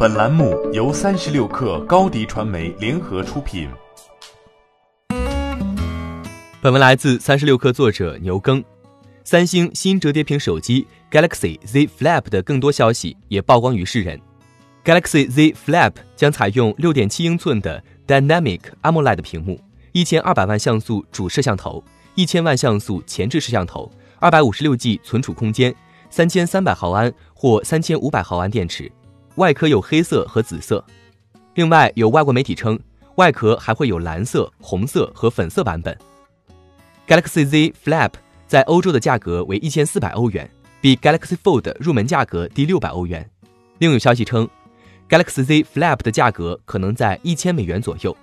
本栏目由三十六氪高低传媒联合出品。本文来自三十六氪作者牛耕。三星新折叠屏手机 Galaxy Z Flip 的更多消息也曝光于世人。Galaxy Z Flip 将采用六点七英寸的 Dynamic AMOLED 屏幕，一千二百万像素主摄像头，一千万像素前置摄像头，二百五十六 G 存储空间，三千三百毫安或三千五百毫安电池，外壳有黑色和紫色。另外，有外国媒体称，外壳还会有蓝色、红色和粉色版本。Galaxy Z Flip 在欧洲的价格为一千四百欧元，比 Galaxy Fold 入门价格低六百欧元。另有消息称。Galaxy Z Flip 的价格可能在一千美元左右。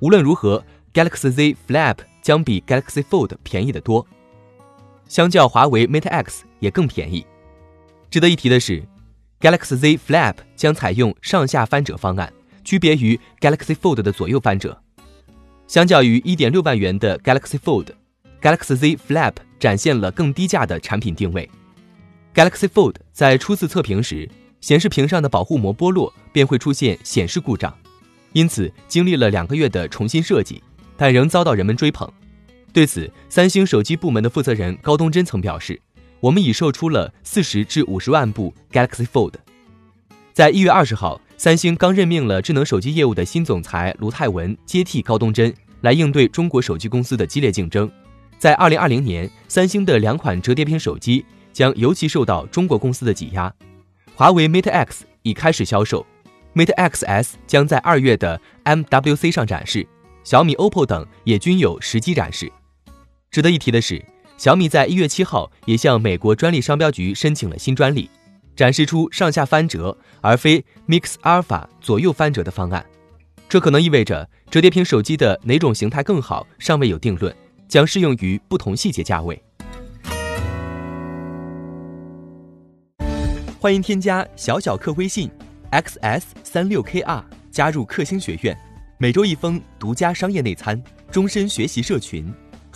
无论如何，Galaxy Z Flip 将比 Galaxy Fold 便宜得多，相较华为 Mate X 也更便宜。值得一提的是，Galaxy Z Flip 将采用上下翻折方案，区别于 Galaxy Fold 的左右翻折。相较于1.6万元的 Galaxy Fold，Galaxy Z Flip 展现了更低价的产品定位。Galaxy Fold 在初次测评时。显示屏上的保护膜剥落，便会出现显示故障，因此经历了两个月的重新设计，但仍遭到人们追捧。对此，三星手机部门的负责人高东真曾表示：“我们已售出了四十至五十万部 Galaxy Fold。”在一月二十号，三星刚任命了智能手机业务的新总裁卢泰文接替高东真，来应对中国手机公司的激烈竞争。在二零二零年，三星的两款折叠屏手机将尤其受到中国公司的挤压。华为 Mate X 已开始销售，Mate X S 将在二月的 MWC 上展示，小米、OPPO 等也均有实机展示。值得一提的是，小米在一月七号也向美国专利商标局申请了新专利，展示出上下翻折而非 Mix Alpha 左右翻折的方案。这可能意味着折叠屏手机的哪种形态更好尚未有定论，将适用于不同细节价位。欢迎添加小小客微信，xs 三六 kr，加入克星学院，每周一封独家商业内参，终身学习社群，